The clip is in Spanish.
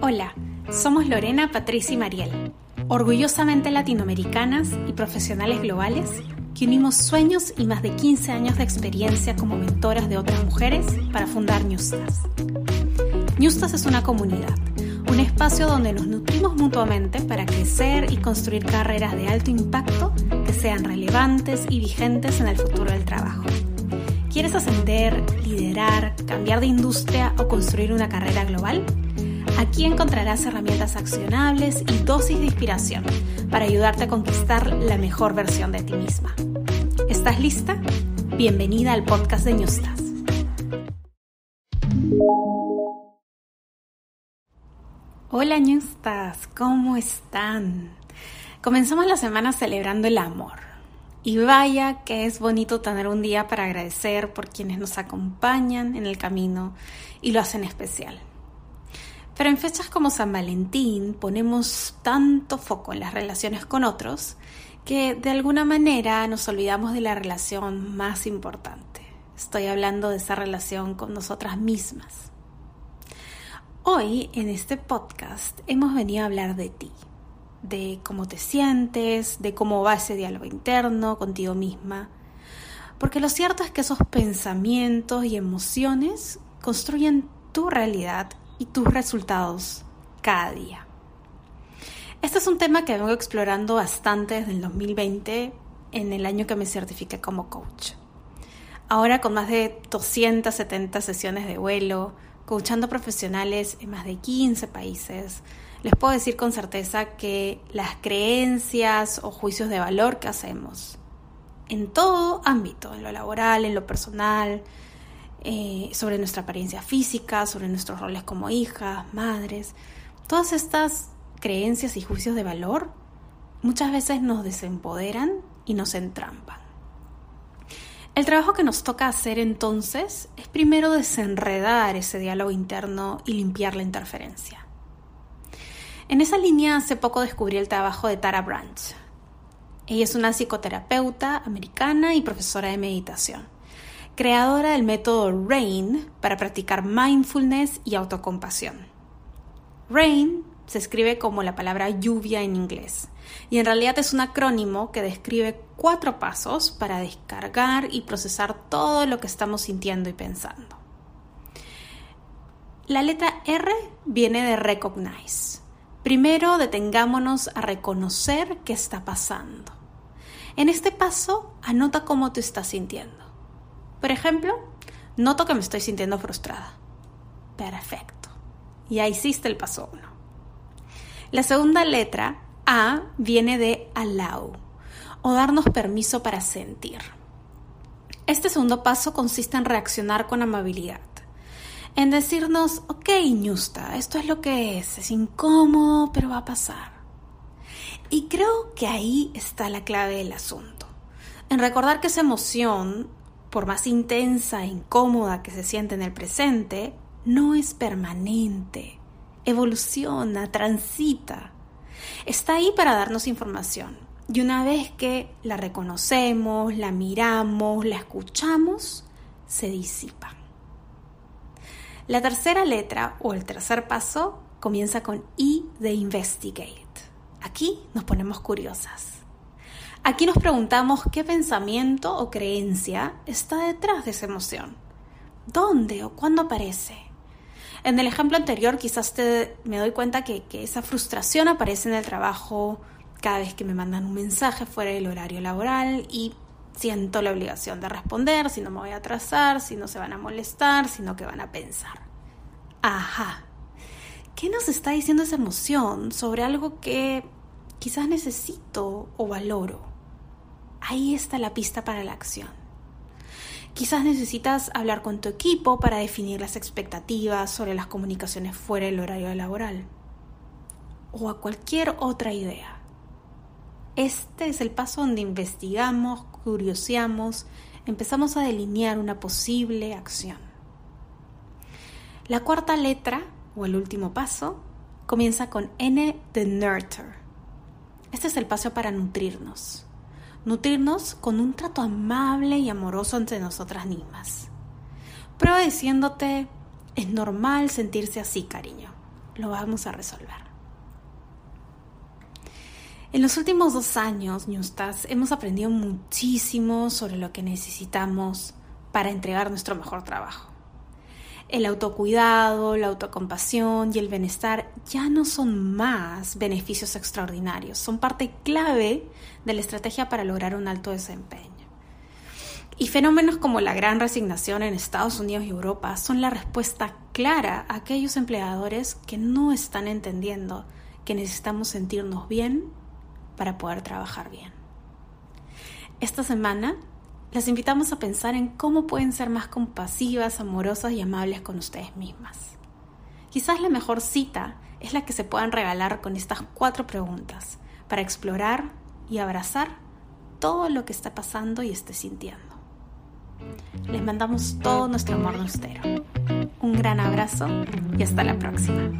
Hola, somos Lorena, Patricia y Mariel, orgullosamente latinoamericanas y profesionales globales que unimos sueños y más de 15 años de experiencia como mentoras de otras mujeres para fundar Newstas. Newstas es una comunidad, un espacio donde nos nutrimos mutuamente para crecer y construir carreras de alto impacto que sean relevantes y vigentes en el futuro del trabajo. ¿Quieres ascender, liderar, cambiar de industria o construir una carrera global? Aquí encontrarás herramientas accionables y dosis de inspiración para ayudarte a conquistar la mejor versión de ti misma. ¿Estás lista? Bienvenida al podcast de Newstas. Hola Newstas, ¿cómo están? Comenzamos la semana celebrando el amor. Y vaya que es bonito tener un día para agradecer por quienes nos acompañan en el camino y lo hacen especial. Pero en fechas como San Valentín ponemos tanto foco en las relaciones con otros que de alguna manera nos olvidamos de la relación más importante. Estoy hablando de esa relación con nosotras mismas. Hoy en este podcast hemos venido a hablar de ti, de cómo te sientes, de cómo va ese diálogo interno contigo misma. Porque lo cierto es que esos pensamientos y emociones construyen tu realidad y tus resultados cada día. Este es un tema que vengo explorando bastante desde el 2020, en el año que me certifiqué como coach. Ahora con más de 270 sesiones de vuelo, coachando profesionales en más de 15 países, les puedo decir con certeza que las creencias o juicios de valor que hacemos en todo ámbito, en lo laboral, en lo personal, eh, sobre nuestra apariencia física, sobre nuestros roles como hijas, madres. Todas estas creencias y juicios de valor muchas veces nos desempoderan y nos entrampan. El trabajo que nos toca hacer entonces es primero desenredar ese diálogo interno y limpiar la interferencia. En esa línea hace poco descubrí el trabajo de Tara Branch. Ella es una psicoterapeuta americana y profesora de meditación creadora del método RAIN para practicar mindfulness y autocompasión. RAIN se escribe como la palabra lluvia en inglés y en realidad es un acrónimo que describe cuatro pasos para descargar y procesar todo lo que estamos sintiendo y pensando. La letra R viene de recognize. Primero detengámonos a reconocer qué está pasando. En este paso, anota cómo te estás sintiendo. Por ejemplo, noto que me estoy sintiendo frustrada. Perfecto. Ya hiciste el paso uno. La segunda letra, A, viene de allow, o darnos permiso para sentir. Este segundo paso consiste en reaccionar con amabilidad, en decirnos, ok, Ñusta, esto es lo que es, es incómodo, pero va a pasar. Y creo que ahí está la clave del asunto, en recordar que esa emoción por más intensa e incómoda que se siente en el presente, no es permanente. Evoluciona, transita. Está ahí para darnos información. Y una vez que la reconocemos, la miramos, la escuchamos, se disipa. La tercera letra o el tercer paso comienza con I de investigate. Aquí nos ponemos curiosas. Aquí nos preguntamos qué pensamiento o creencia está detrás de esa emoción. ¿Dónde o cuándo aparece? En el ejemplo anterior quizás me doy cuenta que, que esa frustración aparece en el trabajo cada vez que me mandan un mensaje fuera del horario laboral y siento la obligación de responder, si no me voy a atrasar, si no se van a molestar, sino que van a pensar. Ajá. ¿Qué nos está diciendo esa emoción sobre algo que quizás necesito o valoro? Ahí está la pista para la acción. Quizás necesitas hablar con tu equipo para definir las expectativas sobre las comunicaciones fuera del horario laboral. O a cualquier otra idea. Este es el paso donde investigamos, curioseamos, empezamos a delinear una posible acción. La cuarta letra, o el último paso, comienza con N de nurture. Este es el paso para nutrirnos nutrirnos con un trato amable y amoroso entre nosotras mismas. Prueba diciéndote, es normal sentirse así, cariño. lo vamos a resolver. En los últimos dos años, Newstas, hemos aprendido muchísimo sobre lo que necesitamos para entregar nuestro mejor trabajo. El autocuidado, la autocompasión y el bienestar ya no son más beneficios extraordinarios, son parte clave de la estrategia para lograr un alto desempeño. Y fenómenos como la gran resignación en Estados Unidos y Europa son la respuesta clara a aquellos empleadores que no están entendiendo que necesitamos sentirnos bien para poder trabajar bien. Esta semana las invitamos a pensar en cómo pueden ser más compasivas, amorosas y amables con ustedes mismas. Quizás la mejor cita es la que se puedan regalar con estas cuatro preguntas para explorar y abrazar todo lo que está pasando y esté sintiendo. Les mandamos todo nuestro amor nostero. Un gran abrazo y hasta la próxima.